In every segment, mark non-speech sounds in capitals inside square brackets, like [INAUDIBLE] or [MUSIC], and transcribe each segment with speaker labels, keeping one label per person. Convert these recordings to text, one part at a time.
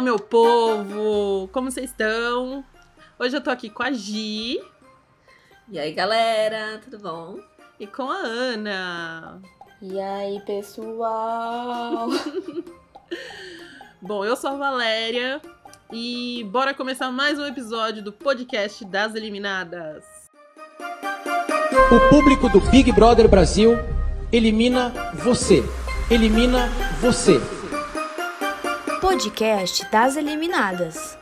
Speaker 1: Fala, meu povo! Como vocês estão? Hoje eu tô aqui com a Gi.
Speaker 2: E aí, galera, tudo bom?
Speaker 1: E com a Ana.
Speaker 3: E aí, pessoal? [LAUGHS]
Speaker 1: bom, eu sou a Valéria e bora começar mais um episódio do podcast das Eliminadas.
Speaker 4: O público do Big Brother Brasil elimina você. Elimina você.
Speaker 5: Podcast das Eliminadas.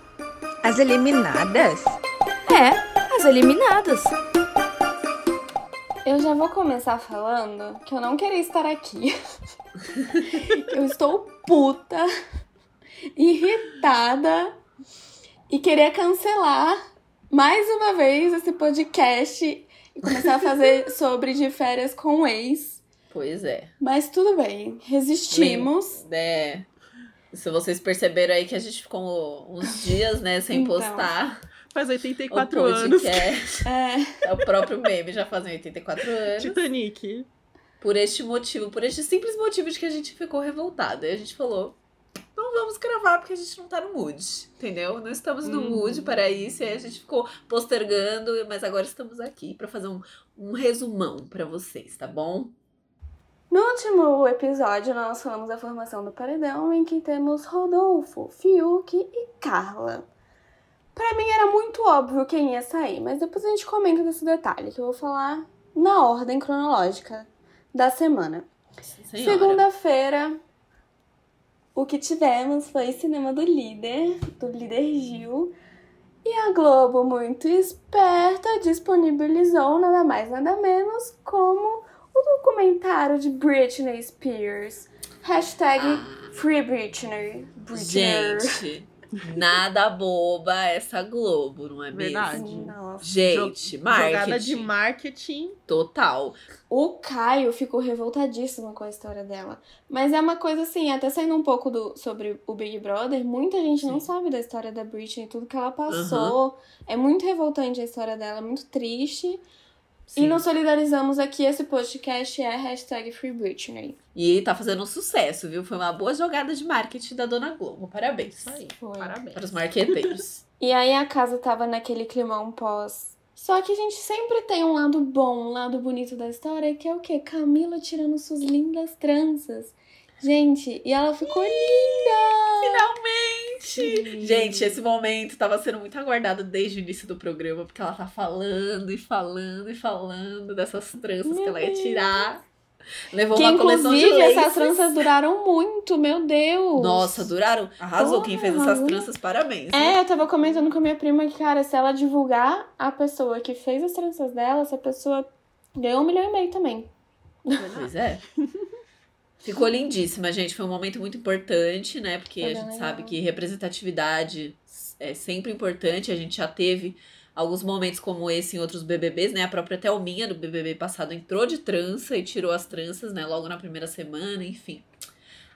Speaker 6: As Eliminadas?
Speaker 5: É, as Eliminadas.
Speaker 3: Eu já vou começar falando que eu não queria estar aqui. [LAUGHS] eu estou puta, irritada e queria cancelar mais uma vez esse podcast e começar a fazer [LAUGHS] sobre de férias com o ex.
Speaker 2: Pois é.
Speaker 3: Mas tudo bem, resistimos.
Speaker 2: É. Se vocês perceberam aí que a gente ficou uns dias, né, sem então, postar.
Speaker 1: Faz 84 anos.
Speaker 2: É. [LAUGHS] é o próprio meme, já fazem 84 anos.
Speaker 1: Titanic.
Speaker 2: Por este motivo, por este simples motivo de que a gente ficou revoltada. E a gente falou, não vamos gravar porque a gente não tá no mood, entendeu? Não estamos no hum. mood para isso. E aí a gente ficou postergando, mas agora estamos aqui para fazer um, um resumão para vocês, tá bom?
Speaker 3: No último episódio, nós falamos da formação do paredão, em que temos Rodolfo, Fiuk e Carla. Para mim era muito óbvio quem ia sair, mas depois a gente comenta desse detalhe, que eu vou falar na ordem cronológica da semana. Segunda-feira, o que tivemos foi cinema do líder, do líder Gil. E a Globo, muito esperta, disponibilizou nada mais, nada menos como o documentário de Britney Spears. Hashtag ah, Free Britney. Britney.
Speaker 2: Gente, nada boba essa Globo, não é
Speaker 1: Verdade.
Speaker 2: mesmo?
Speaker 3: Nossa.
Speaker 2: Gente, marketing.
Speaker 1: Jogada de marketing.
Speaker 2: Total.
Speaker 3: O Caio ficou revoltadíssimo com a história dela. Mas é uma coisa assim, até saindo um pouco do, sobre o Big Brother, muita gente Sim. não sabe da história da Britney, tudo que ela passou. Uhum. É muito revoltante a história dela, é muito triste. Sim. E nos solidarizamos aqui, esse podcast é hashtag Free Britney.
Speaker 2: E tá fazendo um sucesso, viu? Foi uma boa jogada de marketing da Dona Globo. Parabéns.
Speaker 1: Isso aí. Foi. Parabéns.
Speaker 2: Para os marqueteiros. [LAUGHS]
Speaker 3: e aí a casa tava naquele climão pós. Só que a gente sempre tem um lado bom, um lado bonito da história, que é o quê? Camila tirando suas lindas tranças. Gente, e ela ficou linda!
Speaker 2: Finalmente! Gente, esse momento tava sendo muito aguardado desde o início do programa, porque ela tá falando e falando e falando dessas tranças meu que ela ia tirar. Levou
Speaker 3: que,
Speaker 2: uma coleção de
Speaker 3: Inclusive, essas tranças duraram muito, meu Deus!
Speaker 2: Nossa, duraram. Arrasou. Quem fez essas tranças, parabéns.
Speaker 3: Né? É, eu tava comentando com a minha prima que, cara, se ela divulgar a pessoa que fez as tranças dela, essa pessoa ganhou um milhão e meio também.
Speaker 2: Pois é. [LAUGHS] Ficou lindíssima, gente. Foi um momento muito importante, né? Porque Foi a gente legal. sabe que representatividade é sempre importante. A gente já teve alguns momentos como esse em outros BBBs, né? A própria Thelminha do BBB passado entrou de trança e tirou as tranças, né? Logo na primeira semana, enfim.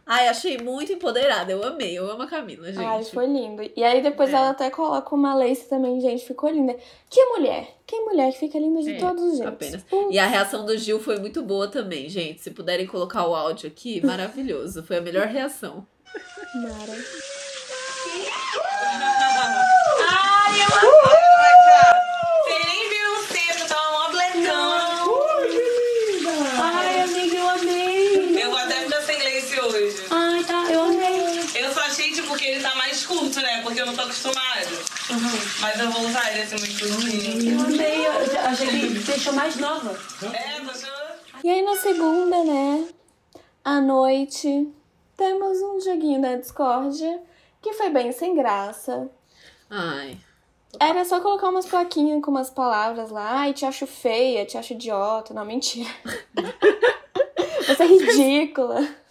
Speaker 2: Ai, achei muito empoderada. Eu amei. Eu amo a Camila, gente.
Speaker 3: Ai, foi lindo. E aí depois é. ela até coloca uma lace também, gente. Ficou linda. Que mulher. Que mulher que fica linda de é, todos os jeitos.
Speaker 2: Apenas. E a reação do Gil foi muito boa também, gente. Se puderem colocar o áudio aqui, [LAUGHS] maravilhoso. Foi a melhor reação.
Speaker 3: Mara.
Speaker 7: Ai, eu amo. Tô acostumada. Uhum. Mas eu vou usar ele assim muito curtinho.
Speaker 6: Eu amei, eu achei que deixou mais nova.
Speaker 7: É, você...
Speaker 3: E aí na segunda, né, à noite, temos um joguinho da Discord que foi bem sem graça.
Speaker 2: Ai.
Speaker 3: Era só colocar umas plaquinhas com umas palavras lá. Ai, te acho feia, te acho idiota. Não, mentira. [LAUGHS] Você é ridícula.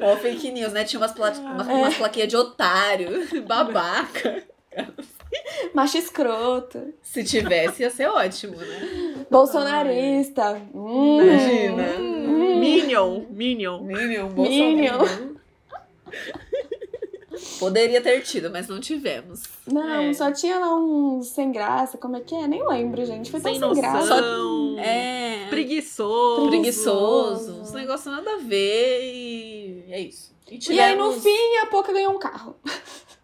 Speaker 2: Ó, fake news, né? Tinha umas, pla umas, é. umas plaquinhas de otário, [LAUGHS] babaca.
Speaker 3: Macho escroto.
Speaker 2: Se tivesse, ia ser ótimo, né?
Speaker 3: Bolsonarista.
Speaker 2: Hum. Imagina.
Speaker 1: Hum. Minion. Minion.
Speaker 2: Minion. Minion. Poderia ter tido, mas não tivemos.
Speaker 3: Não, é. só tinha lá um sem graça, como é que é? Nem lembro, gente. Foi sem sem graça. Só...
Speaker 2: É.
Speaker 1: Preguiçoso.
Speaker 2: Preguiçoso. Uns negócios nada a ver e é isso.
Speaker 3: E, tivemos... e aí, no fim, a Poca ganhou um carro.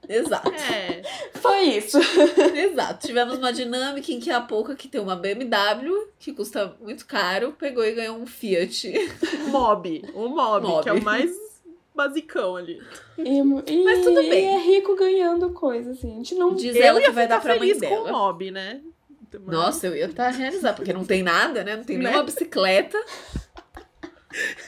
Speaker 2: Exato.
Speaker 1: É. [LAUGHS]
Speaker 3: Foi isso.
Speaker 2: Exato. Tivemos uma dinâmica em que a pouca que tem uma BMW, que custa muito caro, pegou e ganhou um Fiat.
Speaker 1: Mob. O mob,
Speaker 2: Mob.
Speaker 1: que é o mais basicão ali.
Speaker 3: E, e-
Speaker 2: Mas tudo bem.
Speaker 3: E é rico ganhando coisa, assim. A gente não.
Speaker 2: Diz
Speaker 1: eu
Speaker 2: ela
Speaker 1: ia
Speaker 2: que vai dar pra mãe
Speaker 1: feliz com o
Speaker 2: dela.
Speaker 1: mob, né? Mas-
Speaker 2: Nossa, eu ia estar realizada, porque não tem nada, né? Não tem
Speaker 1: Né?
Speaker 2: nenhuma bicicleta.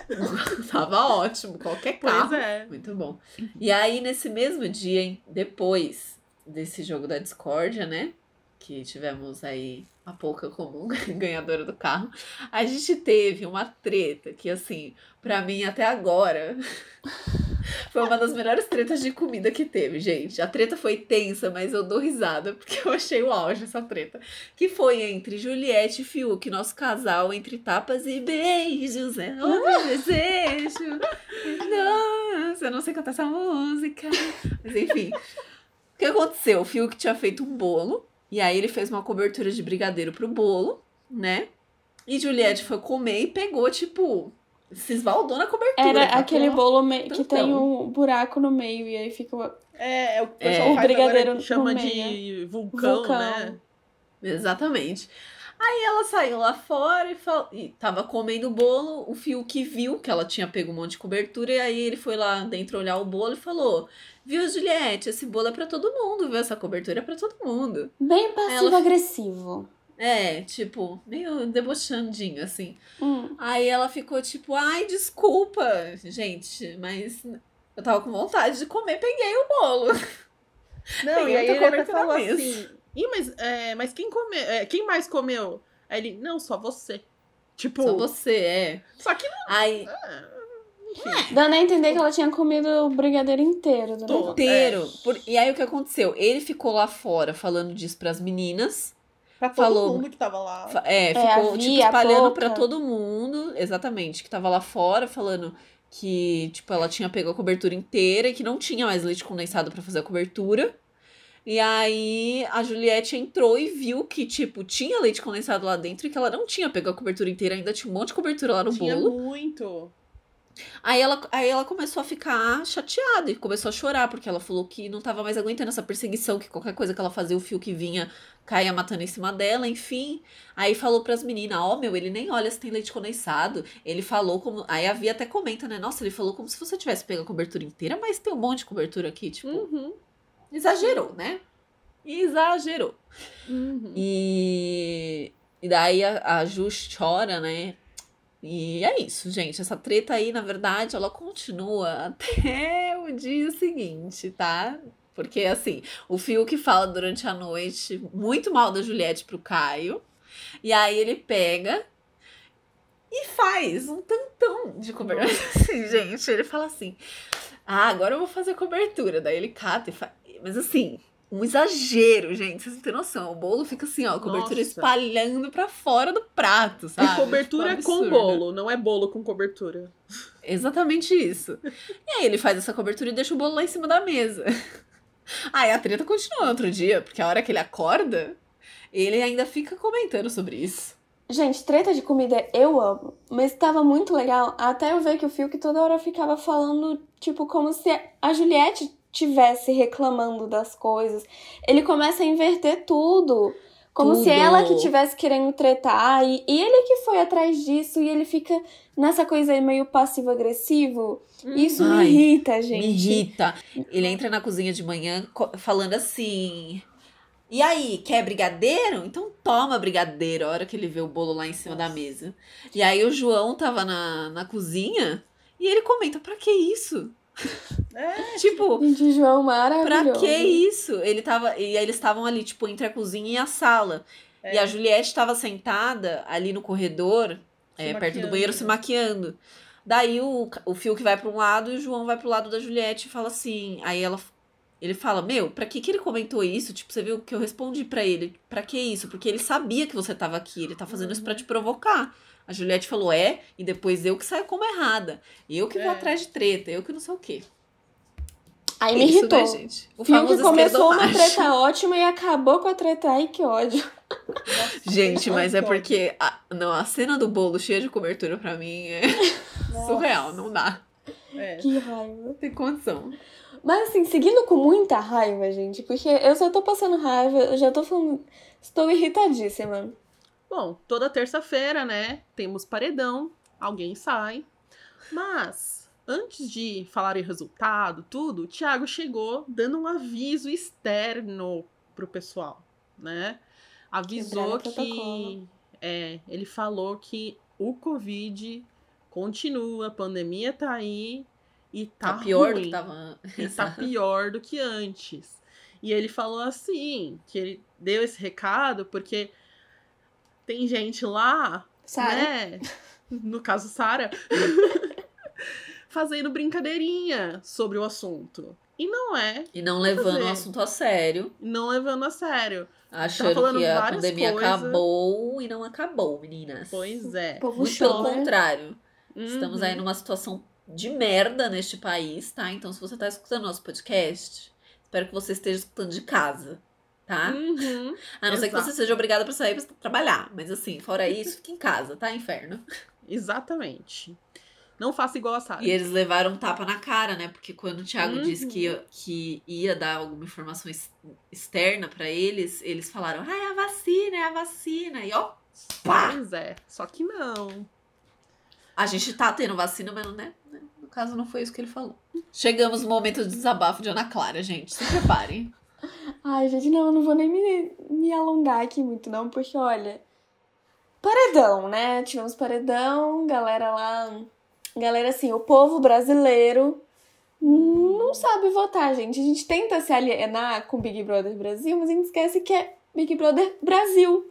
Speaker 2: [LAUGHS] Tava ótimo, qualquer carro.
Speaker 1: Pois é.
Speaker 2: Muito bom. E aí, nesse mesmo dia, hein, depois desse jogo da discórdia, né? Que tivemos aí a pouca como [LAUGHS] ganhadora do carro, a gente teve uma treta que, assim, pra mim até agora. [LAUGHS] Foi uma das melhores tretas de comida que teve, gente. A treta foi tensa, mas eu dou risada, porque eu achei o auge essa treta. Que foi entre Juliette e Fiuk, nosso casal entre tapas e beijos. É outro desejo. Nossa, eu não sei cantar essa música. Mas enfim. O que aconteceu? O Fiuk tinha feito um bolo. E aí ele fez uma cobertura de brigadeiro pro bolo, né? E Juliette foi comer e pegou, tipo, se esbaldou na cobertura.
Speaker 3: Era
Speaker 2: tá?
Speaker 3: aquele bolo me- que tem um buraco no meio e aí fica. o-
Speaker 1: É, é o que o
Speaker 2: É.
Speaker 1: pessoal
Speaker 3: O brigadeiro
Speaker 1: agora, que chama de vulcão,
Speaker 3: Vulcão.
Speaker 1: né?
Speaker 2: Exatamente. Aí ela saiu lá fora e, fal... e tava comendo o bolo. O Fiuk viu que ela tinha pego um monte de cobertura. E aí ele foi lá dentro olhar o bolo e falou: Viu, Juliette, esse bolo é pra todo mundo, viu? Essa cobertura é pra todo mundo.
Speaker 3: Bem passivo-agressivo.
Speaker 2: É, tipo, meio debochandinho, assim.
Speaker 3: Hum.
Speaker 2: Aí ela ficou tipo, ai, desculpa, gente, mas eu tava com vontade de comer, peguei o bolo. [LAUGHS]
Speaker 1: Não, e aí ele até falou assim, Ih, mas, é, mas quem comeu? é, quem mais comeu? Aí ele, não, só você. Tipo,
Speaker 2: Só você, é.
Speaker 1: só que
Speaker 2: Aí,
Speaker 1: não.
Speaker 3: Dando a entender que ela tinha comido o brigadeiro inteiro
Speaker 2: inteiro.
Speaker 1: É.
Speaker 2: Por- E aí o que aconteceu? Ele ficou lá fora falando disso pras meninas.
Speaker 1: Pra todo
Speaker 2: Falou.
Speaker 1: mundo que tava lá.
Speaker 2: É,
Speaker 3: É,
Speaker 2: ficou
Speaker 3: a
Speaker 2: tipo, espalhando
Speaker 3: Pouca.
Speaker 2: pra todo mundo. Exatamente, que tava lá fora falando que, tipo, ela tinha pego a cobertura inteira e que não tinha mais leite condensado pra fazer a cobertura. E aí a Juliette entrou e viu que, tipo, tinha leite condensado lá dentro e que ela não tinha pego a cobertura inteira, ainda tinha um monte de cobertura lá no
Speaker 1: Tinha
Speaker 2: bolo.
Speaker 1: muito.
Speaker 2: Aí ela, aí ela começou a ficar chateada e começou a chorar, porque ela falou que não tava mais aguentando essa perseguição, que qualquer coisa que ela fazia, o fio que vinha caía matando em cima dela, enfim. Aí falou pras meninas, ó, meu, ele nem olha se tem leite condensado. Ele falou como. Aí a Via até comenta, né? Nossa, ele falou como se você tivesse pego a cobertura inteira, mas tem um monte de cobertura aqui, tipo.
Speaker 1: Uhum.
Speaker 2: Exagerou, né? Exagerou.
Speaker 1: Uhum.
Speaker 2: E, e daí a, a Ju chora, né? E é isso, gente. Essa treta aí, na verdade, ela continua [LAUGHS] até o dia seguinte, tá? Porque, assim, o Fiuk fala durante a noite muito mal da Juliette pro Caio. E aí ele pega e faz um tantão de cobertura. [LAUGHS] Assim, gente, ele fala assim: Ah, agora eu vou fazer cobertura. Daí ele cata e faz. Mas assim, um exagero, gente. Vocês não têm noção. O bolo fica assim, ó, a cobertura
Speaker 1: Nossa.
Speaker 2: espalhando pra fora do prato, sabe?
Speaker 1: E cobertura
Speaker 2: Tipo,
Speaker 1: com
Speaker 2: absurdo.
Speaker 1: bolo, não é bolo com cobertura.
Speaker 2: Exatamente isso. E aí ele faz essa cobertura e deixa o bolo lá em cima da mesa. [LAUGHS] Aí a treta continua no outro dia, porque a hora que ele acorda, ele ainda fica comentando sobre isso.
Speaker 3: Gente, treta de comida eu amo. Mas tava muito legal até eu ver que o Fiuk toda hora ficava falando, tipo, como se a Juliette tivesse reclamando das coisas. Ele começa a inverter tudo. Como se
Speaker 2: Tudo.
Speaker 3: ela que tivesse querendo tretar. E, e ele que foi atrás disso. E ele fica nessa coisa aí meio passivo-agressivo. Isso
Speaker 2: Ai,
Speaker 3: me irrita, gente.
Speaker 2: Me irrita. Ele entra na cozinha de manhã falando assim. E aí, quer brigadeiro? Então toma brigadeiro, a hora que ele vê o bolo lá em cima da mesa. E aí o João tava na, na cozinha e ele comenta, pra que isso?
Speaker 1: É, [LAUGHS]
Speaker 2: tipo,
Speaker 3: Gente, João
Speaker 2: pra que isso? Ele tava. E aí eles estavam ali, tipo, entre a cozinha e a sala.
Speaker 1: É.
Speaker 2: E a Juliette tava sentada ali no corredor, é, perto do banheiro,
Speaker 1: né?
Speaker 2: se maquiando. Daí o, o Fiuk vai pra um lado e o João vai pro lado da Juliette e fala assim. Aí ela. Ele fala, meu, pra que que ele comentou isso? Tipo, você viu que eu respondi pra ele. Pra que isso? Porque ele sabia que você tava aqui. Ele tá fazendo isso pra
Speaker 1: Uhum.
Speaker 2: te provocar. A Juliette falou, é, e depois eu que saio como errada. Eu que vou
Speaker 1: É.
Speaker 2: atrás de treta, eu que não sei o quê.
Speaker 3: Aí me
Speaker 2: Isso,
Speaker 3: irritou.
Speaker 2: né, gente? O
Speaker 3: Fiuk
Speaker 2: famoso
Speaker 3: começou uma treta ótima e acabou com a treta. Ai, que ódio. [LAUGHS]
Speaker 2: Gente, mas é porque a, não, a cena do bolo cheia de cobertura pra mim é [LAUGHS] surreal, não dá.
Speaker 1: É.
Speaker 3: Que raiva.
Speaker 2: Não tem condição.
Speaker 3: Mas assim, seguindo com muita raiva, gente, porque eu só tô passando raiva, eu já tô falando. Estou irritadíssima.
Speaker 1: Bom, toda terça-feira, né? Temos paredão, alguém sai. Mas, antes de falar em resultado, tudo, o Thiago chegou dando um aviso externo pro pessoal, né? Avisou
Speaker 3: Quebrando
Speaker 1: que. É, ele falou que o Covid continua, a pandemia tá aí e tá,
Speaker 2: Tá pior do
Speaker 1: ruim.
Speaker 2: que tava. [LAUGHS]
Speaker 1: E tá [LAUGHS] pior do que antes. E ele falou assim, que ele deu esse recado porque tem gente lá,
Speaker 3: Sabe?
Speaker 1: né? No caso, Sara, [LAUGHS] fazendo brincadeirinha sobre o assunto. E não é,
Speaker 2: E não levando
Speaker 1: fazer.
Speaker 2: o assunto a sério.
Speaker 1: não levando a sério.
Speaker 2: Achando
Speaker 1: falando
Speaker 2: que a pandemia
Speaker 1: coisas.
Speaker 2: acabou e não acabou, meninas.
Speaker 1: Pois é.
Speaker 2: Muito pelo
Speaker 3: chora.
Speaker 2: contrário. Estamos
Speaker 1: Uhum.
Speaker 2: aí numa situação de merda neste país, tá? Então, se você tá escutando nosso podcast, espero que você esteja escutando de casa, tá?
Speaker 1: Uhum.
Speaker 2: A não ser que você seja obrigada pra sair pra trabalhar. Mas assim, fora isso, fica em casa, tá? Inferno.
Speaker 1: Exatamente. Não faça igual a Sara.
Speaker 2: E eles levaram um tapa na cara, né? Porque quando o Thiago
Speaker 1: Uhum.
Speaker 2: disse que ia, que ia dar alguma informação ex- externa pra eles, eles falaram: ah, é a vacina, é a vacina. E ó, pá!
Speaker 1: Pois é. Só que não.
Speaker 2: A gente tá tendo vacina, mas né, né, no caso não foi isso que ele falou. Chegamos no momento do desabafo de Ana Clara, gente. Se preparem.
Speaker 3: Ai, gente, não, eu não vou nem me, me alongar aqui muito, não, porque olha. Paredão, né? Tivemos paredão, galera lá. Galera, assim, o povo brasileiro não sabe votar, gente. A gente tenta se alienar com Big Brother Brasil, mas a gente esquece que é Big Brother Brasil.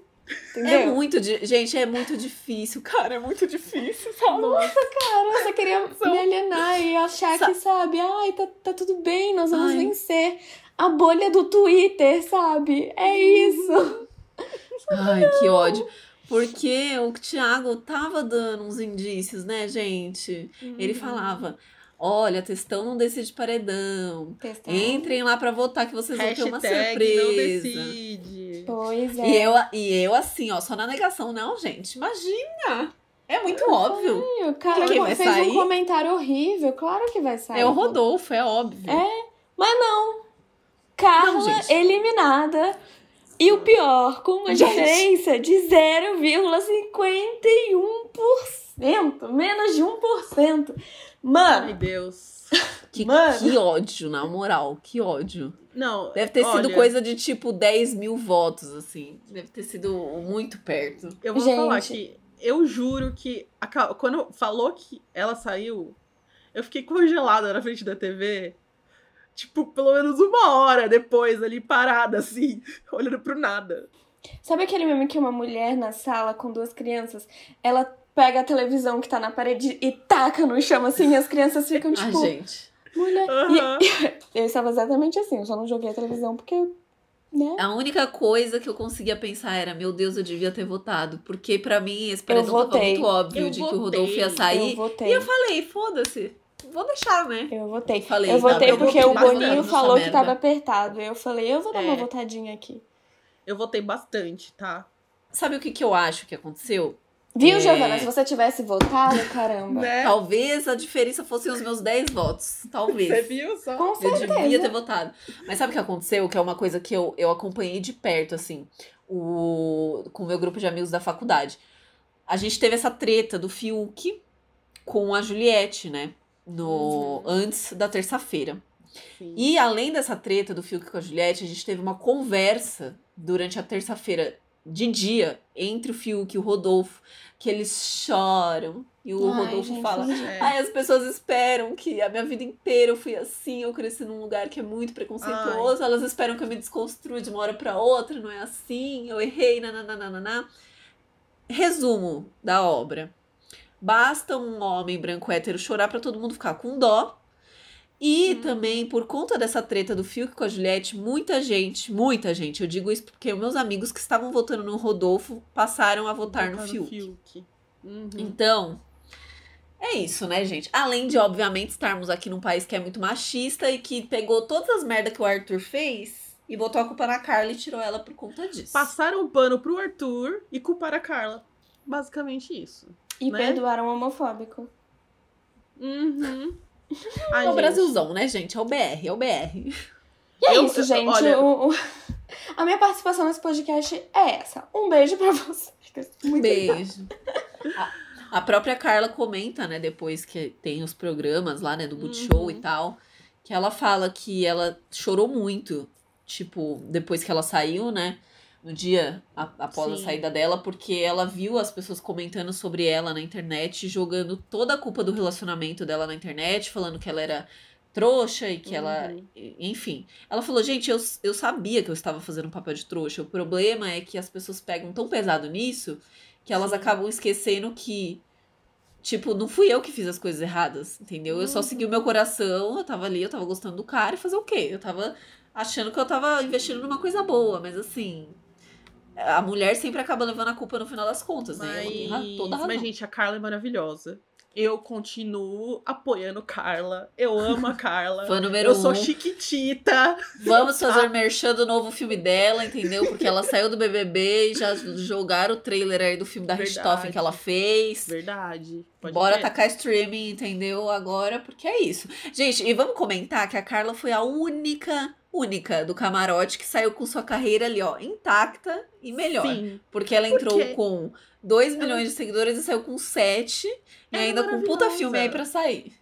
Speaker 3: Entendeu?
Speaker 2: É muito, di- gente, é muito difícil, cara, é muito difícil, sabe?
Speaker 3: Cara, eu só queria me alienar e achar
Speaker 2: Sa-
Speaker 3: que, sabe, ai, tá, tá tudo bem, nós vamos
Speaker 2: Ai.
Speaker 3: vencer. A bolha do Twitter, sabe? É isso. [LAUGHS]
Speaker 2: Ai, que ódio. Porque o Thiago tava dando uns indícios, né, gente? Ele falava: olha, textão não decide paredão.
Speaker 3: Testar.
Speaker 2: Entrem lá pra votar que vocês vão ter uma
Speaker 1: Hashtag não
Speaker 2: surpresa.
Speaker 1: decide.
Speaker 3: Pois é.
Speaker 2: E eu, e eu, assim, ó, só na negação, não, gente. Imagina! É muito óbvio.
Speaker 3: O cara
Speaker 2: vai
Speaker 3: fez
Speaker 2: sair?
Speaker 3: um comentário horrível, claro que vai sair.
Speaker 2: É o Rodolfo, é óbvio.
Speaker 3: Mas não. Carla
Speaker 2: Não,
Speaker 3: eliminada. E o pior, com uma
Speaker 2: Gente.
Speaker 3: diferença de 0,51%. Menos de 1%.
Speaker 1: Ai,
Speaker 3: Mano,
Speaker 1: Deus. [LAUGHS]
Speaker 2: Que,
Speaker 3: Mano.
Speaker 2: que ódio, na moral, que ódio.
Speaker 1: Não.
Speaker 2: Deve ter sido
Speaker 1: olha,
Speaker 2: coisa de tipo 10 mil votos, assim. Deve ter sido muito perto.
Speaker 1: Eu vou
Speaker 3: Gente.
Speaker 1: falar que eu juro que a quando falou que ela saiu, eu fiquei congelada na frente da TV. Tipo, pelo menos uma hora depois, ali parada, assim, [LAUGHS] olhando pro nada.
Speaker 3: sabe aquele meme que uma mulher na sala com duas crianças, ela pega a televisão que tá na parede e taca no chão assim, e as crianças ficam [LAUGHS]
Speaker 2: Ah,
Speaker 3: tipo,
Speaker 2: gente.
Speaker 3: mulher.
Speaker 1: Aham.
Speaker 3: E [LAUGHS] eu estava exatamente assim, eu só não joguei a televisão porque, né?
Speaker 2: A única coisa que eu conseguia pensar era, meu Deus, eu devia ter votado. Porque pra mim esse paredão tava
Speaker 3: votei.
Speaker 2: muito óbvio
Speaker 1: Eu
Speaker 2: de que o
Speaker 1: votei.
Speaker 2: Rodolfo ia
Speaker 3: Eu
Speaker 2: sair.
Speaker 3: votei.
Speaker 2: E eu falei, foda-se. Vou deixar, né?
Speaker 3: Eu votei.
Speaker 2: Falei,
Speaker 3: eu votei
Speaker 2: eu
Speaker 3: porque
Speaker 2: votei
Speaker 3: o Boninho falou que
Speaker 2: merda.
Speaker 3: tava apertado. Eu falei, eu vou dar uma
Speaker 1: É.
Speaker 3: votadinha aqui.
Speaker 1: Eu votei bastante, tá?
Speaker 2: Sabe o que, que eu acho que aconteceu?
Speaker 3: Viu,
Speaker 2: É.
Speaker 3: Giovana? Se você tivesse votado, caramba.
Speaker 1: Né?
Speaker 2: Talvez a diferença fossem os meus 10 votos. Talvez.
Speaker 1: Você viu só?
Speaker 3: Com
Speaker 2: Eu
Speaker 3: certeza.
Speaker 2: devia ter votado. Mas sabe o que aconteceu? Que é uma coisa que eu, eu acompanhei de perto, assim, o, com o meu grupo de amigos da faculdade. A gente teve essa treta do Fiuk com a Juliette, né? No, Antes da terça-feira. E além dessa treta do Fiuk com a Juliette, a gente teve uma conversa durante a terça-feira de dia entre o Fiuk e o Rodolfo, que eles choram. E o
Speaker 3: Ai,
Speaker 2: Rodolfo
Speaker 3: gente,
Speaker 2: fala:
Speaker 1: É.
Speaker 2: Ai, as pessoas esperam que a minha vida inteira eu fui assim, eu cresci num lugar que é muito preconceituoso, elas esperam que eu me desconstrua de uma hora pra outra, não é assim, eu errei, nananana. Resumo da obra. Basta um homem branco hétero chorar pra todo mundo ficar com dó. E também, por conta dessa treta do Fiuk com a Juliette, muita gente, muita gente, eu digo isso porque os meus amigos que estavam votando no Rodolfo passaram a votar no
Speaker 1: Votar
Speaker 2: Fiuk.
Speaker 1: Uhum.
Speaker 2: Então, é isso, né, gente? Além de, obviamente, estarmos aqui num país que é muito machista e que pegou todas as merdas que o Arthur fez e botou a culpa na Carla e tirou ela por conta disso.
Speaker 1: Passaram o pano pro Arthur e culparam a Carla. Basicamente isso.
Speaker 3: E
Speaker 1: né?
Speaker 3: perdoaram o homofóbico.
Speaker 1: Uhum. [LAUGHS] Ai,
Speaker 2: é o
Speaker 1: gente,
Speaker 2: Brasilzão, né, gente? É o BR, é o BR.
Speaker 3: E é
Speaker 1: Eu-
Speaker 3: isso, gente.
Speaker 1: olha-
Speaker 3: O- o- A minha participação nesse podcast é essa. Um beijo pra vocês. Muito
Speaker 2: Beijo. A, a própria Carla comenta, né, depois que tem os programas lá, né, do Multishow
Speaker 1: Uhum.
Speaker 2: e tal, que ela fala que ela chorou muito, tipo, depois que ela saiu, né, no dia a- após a
Speaker 1: Sim.
Speaker 2: saída dela, porque ela viu as pessoas comentando sobre ela na internet, jogando toda a culpa do relacionamento dela na internet, falando que ela era trouxa e que ela
Speaker 1: Uhum.
Speaker 2: enfim, ela falou, gente, eu, eu sabia que eu estava fazendo um papel de trouxa. O problema é que as pessoas pegam tão pesado nisso que elas
Speaker 1: Sim.
Speaker 2: acabam esquecendo que, tipo, não fui eu que fiz as coisas erradas, entendeu? Eu só segui o meu coração, eu tava ali, eu tava gostando do cara e fazer o quê? Eu tava achando que eu tava investindo numa coisa boa, mas assim. A mulher sempre acaba levando a culpa no final das contas, né? Ela tem ra-
Speaker 1: Mas,
Speaker 2: toda razão.
Speaker 1: mas, gente, a Carla é maravilhosa. Eu continuo apoiando Carla. Eu amo a Carla. [LAUGHS]
Speaker 2: Fã número
Speaker 1: Eu sou
Speaker 2: um.
Speaker 1: chiquitita.
Speaker 2: Vamos fazer [LAUGHS] merchan do novo filme dela, entendeu? Porque ela saiu do BBB e já jogaram o trailer aí do filme da. Richthofen que ela fez.
Speaker 1: Verdade. Pode
Speaker 2: Bora
Speaker 1: crer.
Speaker 2: tacar streaming, entendeu? Agora, porque é isso. Gente, e vamos comentar que a Carla foi a única, única do camarote que saiu com sua carreira ali, ó, intacta e melhor.
Speaker 1: Sim.
Speaker 2: Porque ela entrou com 2 milhões de seguidores e saiu com 7. E
Speaker 1: Ela é
Speaker 2: ainda com um puta filme aí pra sair.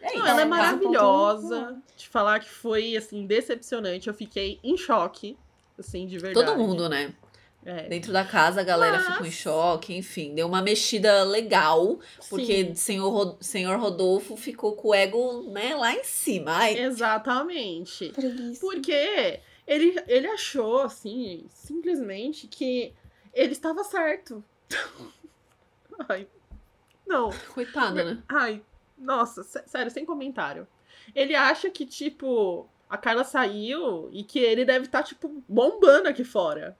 Speaker 2: É
Speaker 1: Não,
Speaker 2: isso.
Speaker 1: ela é maravilhosa. Te falar que foi, assim, decepcionante. Eu fiquei em choque. Assim, de verdade.
Speaker 2: Todo mundo, né?
Speaker 1: É.
Speaker 2: Dentro da casa a galera
Speaker 1: Mas-
Speaker 2: ficou em choque, enfim, deu uma mexida legal, porque
Speaker 1: Sim,
Speaker 2: senhor, Ro- senhor Rodolfo ficou com o ego, né, lá em cima. Ai,
Speaker 1: exatamente.
Speaker 3: Preguiça.
Speaker 1: Porque ele, ele achou, assim, simplesmente que ele estava certo. [LAUGHS] Ai. Não.
Speaker 2: coitada, né?
Speaker 1: Ai, nossa, sé- sério, sem comentário. Ele acha que, tipo, a Carla saiu e que ele deve estar, tipo, bombando aqui fora.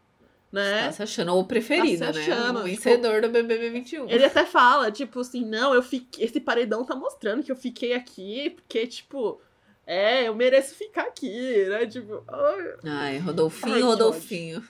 Speaker 1: Né?
Speaker 2: Tá se achando o preferido,
Speaker 1: Tá se achando,
Speaker 2: né? O
Speaker 1: tipo-
Speaker 2: vencedor do BBB 21.
Speaker 1: Ele até fala, tipo assim, não, eu fiquei. Esse paredão tá mostrando que eu fiquei aqui, porque, tipo, é, eu mereço ficar aqui, né? Tipo, ai.
Speaker 2: Ai, Rodolfinho,
Speaker 1: Ai,
Speaker 2: Rodolfinho.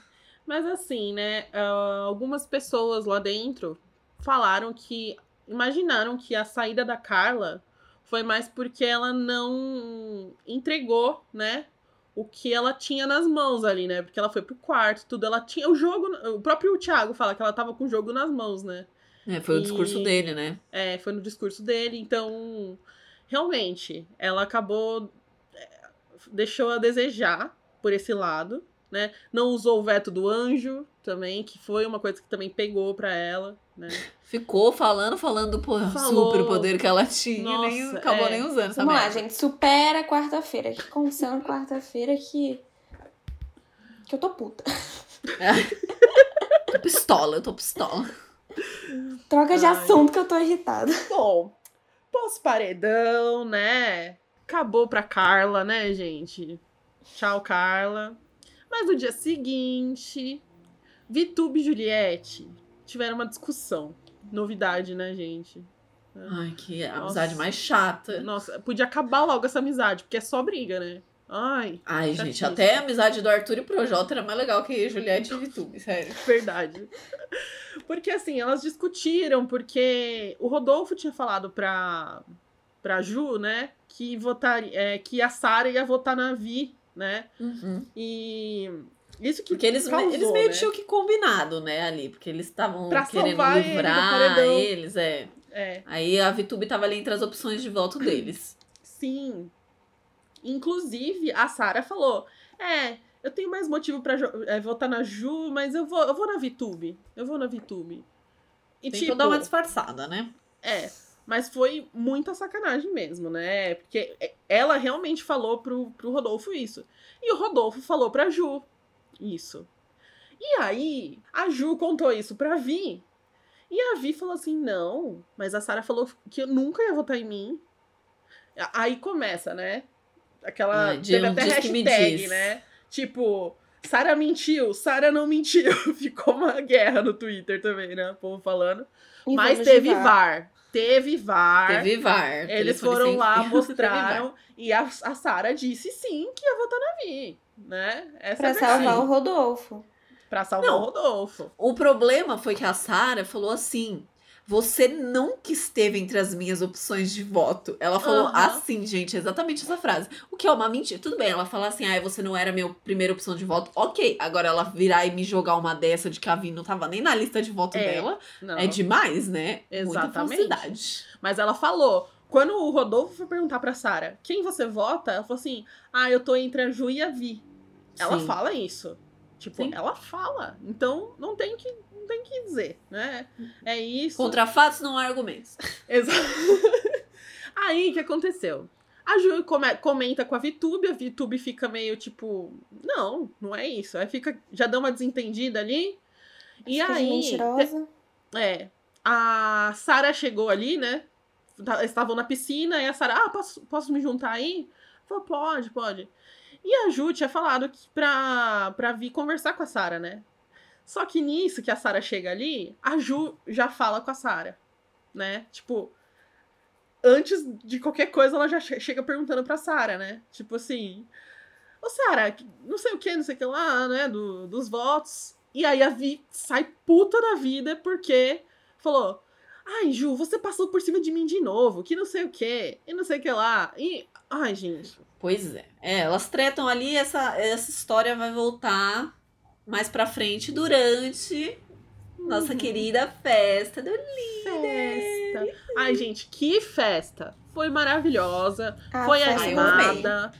Speaker 1: Mas assim, né? ah, algumas pessoas lá dentro falaram que. Imaginaram que a saída da Carla foi mais porque ela não entregou, né? O que ela tinha nas mãos ali, né? Porque ela foi pro quarto, tudo. Ela tinha o jogo. O próprio Thiago fala que ela tava com o jogo nas mãos, né?
Speaker 2: É, foi o discurso
Speaker 1: E-
Speaker 2: dele, né?
Speaker 1: É, foi no discurso dele, então realmente ela acabou é, deixou a desejar por esse lado, né? Não usou o veto do anjo também, que foi uma coisa que também pegou pra ela, né?
Speaker 2: Ficou falando, falando do
Speaker 1: Falou.
Speaker 2: super poder que ela tinha e nem
Speaker 1: Nossa,
Speaker 2: acabou
Speaker 1: é.
Speaker 2: nem usando essa
Speaker 3: Vamos lá,
Speaker 2: merda.
Speaker 3: gente. Supera quarta-feira. O que aconteceu na quarta-feira que. Que eu tô puta.
Speaker 2: Tô pistola, eu tô pistola.
Speaker 3: Troca de
Speaker 1: Ai.
Speaker 3: assunto que eu tô irritada.
Speaker 1: Bom, pós-paredão, né? Acabou pra Carla, né, gente? Tchau, Carla. Mas no dia seguinte, Vitube e Juliette tiveram uma discussão. Novidade, né, gente?
Speaker 2: Ai, que
Speaker 1: Nossa.
Speaker 2: amizade mais chata.
Speaker 1: Nossa, podia acabar logo essa amizade, porque é só briga, né? Ai,
Speaker 2: Ai,
Speaker 1: Chatíssimo.
Speaker 2: gente, até a amizade do Arthur e Projota era mais legal que Juliette e Vitube, sério.
Speaker 1: verdade. Porque assim, elas discutiram, porque o Rodolfo tinha falado pra, pra Ju, né, que, votaria, é, que a Sara ia votar na Vi, né?
Speaker 2: Uhum.
Speaker 1: E isso que
Speaker 2: Porque eles,
Speaker 1: causou,
Speaker 2: eles meio
Speaker 1: né?
Speaker 2: tinham que combinado, né, ali. Porque eles estavam querendo
Speaker 1: ele
Speaker 2: livrar
Speaker 1: paredão.
Speaker 2: eles, é.
Speaker 1: É,
Speaker 2: Aí a Vitube tava ali entre as opções de voto deles.
Speaker 1: sim. Inclusive, a Sara falou: É, eu tenho mais motivo pra jo- é, votar na Ju, mas eu vou, eu vou na VTube. Eu vou na VTube. E
Speaker 2: Tem
Speaker 1: tipo,
Speaker 2: dar uma disfarçada, né?
Speaker 1: É, mas foi muita sacanagem mesmo, né? Porque ela realmente falou pro, pro Rodolfo isso. E o Rodolfo falou pra Ju isso. E aí, a Ju contou isso pra Vi. E a Vi falou assim: não, mas a Sara falou que eu nunca ia votar em mim. Aí começa, né? Aquela.
Speaker 2: Ah, de
Speaker 1: teve
Speaker 2: um
Speaker 1: até hashtag, né? Tipo, Sara mentiu, Sara não mentiu. [LAUGHS] Ficou uma guerra no Twitter também, né? O povo falando.
Speaker 3: E
Speaker 1: Mas teve
Speaker 3: VAR.
Speaker 1: Teve VAR.
Speaker 2: Teve VAR.
Speaker 1: Eles foram
Speaker 2: sem
Speaker 1: lá, [LAUGHS] mostraram. e a, a Sara disse sim que ia votar na Vi. Né? Essa
Speaker 3: Pra
Speaker 1: é a
Speaker 3: salvar o Rodolfo.
Speaker 1: Pra salvar
Speaker 2: Não.
Speaker 1: o Rodolfo.
Speaker 2: O problema foi que a Sara falou assim: você nunca esteve entre as minhas opções de voto. Ela falou
Speaker 1: Aham.
Speaker 2: assim, gente, exatamente essa frase. O que é uma mentira. Tudo bem, ela fala assim, ah, você não era a minha primeira opção de voto. Ok, agora ela virar e me jogar uma dessa de que a Vi não tava nem na lista de voto
Speaker 1: É,
Speaker 2: dela,
Speaker 1: Não.
Speaker 2: é demais, né? Muita
Speaker 1: Exatamente.
Speaker 2: falsidade.
Speaker 1: Mas ela falou. Quando o Rodolfo foi perguntar pra Sara quem você vota, ela falou assim: Ah, eu tô entre a Ju e a Vi. Ela
Speaker 2: Sim.
Speaker 1: fala isso. Tipo,
Speaker 2: Sim.
Speaker 1: ela fala. Então não tem que, não tem que dizer, né? É isso.
Speaker 2: Contra fatos não há argumentos. [LAUGHS]
Speaker 1: Exato. Aí, o que aconteceu? A Ju come- comenta com a Vitube, a Vitube fica meio tipo, não, não é isso. Aí fica, já dá uma desentendida ali. E
Speaker 3: Fica de
Speaker 1: aí,
Speaker 3: mentirosa.
Speaker 1: é, a Sara chegou ali, né? Tá- Eles estavam na piscina e a Sara, ah, posso, posso me juntar aí? Falou, pode, pode. E a Ju tinha falado que pra, pra vir conversar com a Sara, né? Só que nisso que a Sara chega ali, a Ju já fala com a Sara, né? Tipo, antes de qualquer coisa, ela já che- chega perguntando pra Sara, né? Tipo assim, ô Sara, não sei o que, não sei o que lá, né? Do, dos votos. E aí a Vi sai puta da vida porque falou: Ai, Ju, você passou por cima de mim de novo, que não sei o que, e não sei o que lá. E. Ai, gente.
Speaker 2: Pois é. É, elas tretam ali, essa, essa história vai voltar mais pra frente durante nossa
Speaker 1: Uhum.
Speaker 2: querida festa do
Speaker 1: Festa. Ai, gente, que festa! Foi maravilhosa,
Speaker 3: A
Speaker 1: foi animada.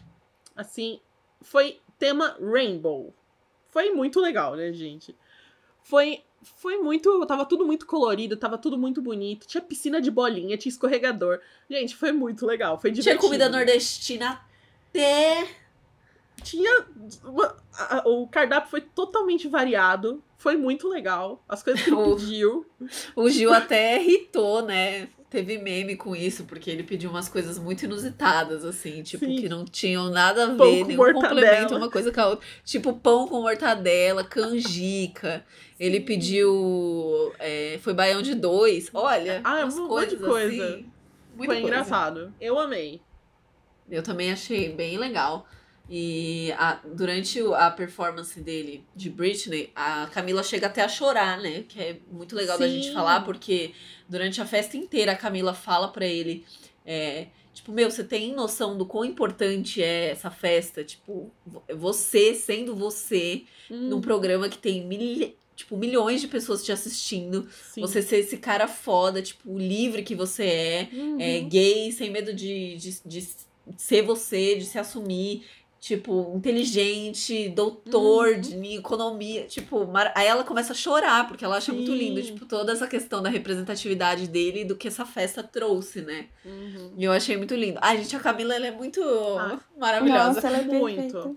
Speaker 1: Assim, foi tema Rainbow. Foi muito legal, né, gente? Foi. Foi muito. Tava tudo muito colorido, tava tudo muito bonito. Tinha piscina de bolinha, tinha escorregador. Gente, foi muito legal. Foi
Speaker 2: Tinha
Speaker 1: divertido.
Speaker 2: comida nordestina até.
Speaker 1: Tinha. uma- a- o cardápio foi totalmente variado. Foi muito legal. As coisas que ele [LAUGHS]
Speaker 2: O-
Speaker 1: pediu.
Speaker 2: O Gil até irritou, né? Teve meme com isso, porque ele pediu umas coisas muito inusitadas, assim, tipo,
Speaker 1: Sim.
Speaker 2: que não tinham nada a
Speaker 1: Pão
Speaker 2: ver,
Speaker 1: com
Speaker 2: nenhum
Speaker 1: mortadela.
Speaker 2: complemento uma coisa com a outra. Tipo, pão com mortadela, canjica. Ele pediu. é, foi baião de dois. Olha,
Speaker 1: Ah,
Speaker 2: umas
Speaker 1: um monte
Speaker 2: coisas
Speaker 1: de coisa.
Speaker 2: assim.
Speaker 1: Foi
Speaker 2: coisa.
Speaker 1: engraçado. Eu amei.
Speaker 2: Eu também achei bem legal. E a- durante a performance dele de Britney, a Camila chega até a chorar, né? Que é muito legal da gente
Speaker 1: Sim.
Speaker 2: falar, porque durante a festa inteira a Camila fala pra ele. é, tipo, meu, você tem noção do quão importante é essa festa? Tipo, vo- você sendo você
Speaker 1: Hum,
Speaker 2: num programa que tem mil, tipo, milhões de pessoas te assistindo.
Speaker 1: sim.
Speaker 2: Você ser esse cara foda, tipo, livre que você é
Speaker 1: Uhum.
Speaker 2: é, gay, sem medo de, de, de ser você, de se assumir, tipo, inteligente, doutor
Speaker 1: Uhum.
Speaker 2: de em economia, tipo, mar- aí ela começa a chorar, porque ela acha muito
Speaker 1: Sim.
Speaker 2: lindo, tipo, toda essa questão da representatividade dele e do que essa festa trouxe, né?
Speaker 1: Uhum.
Speaker 2: E eu achei muito lindo. Ai, gente, a Camila, ela é muito
Speaker 1: Ah,
Speaker 2: maravilhosa.
Speaker 3: Nossa, ela é
Speaker 1: Muito.
Speaker 3: perfeita.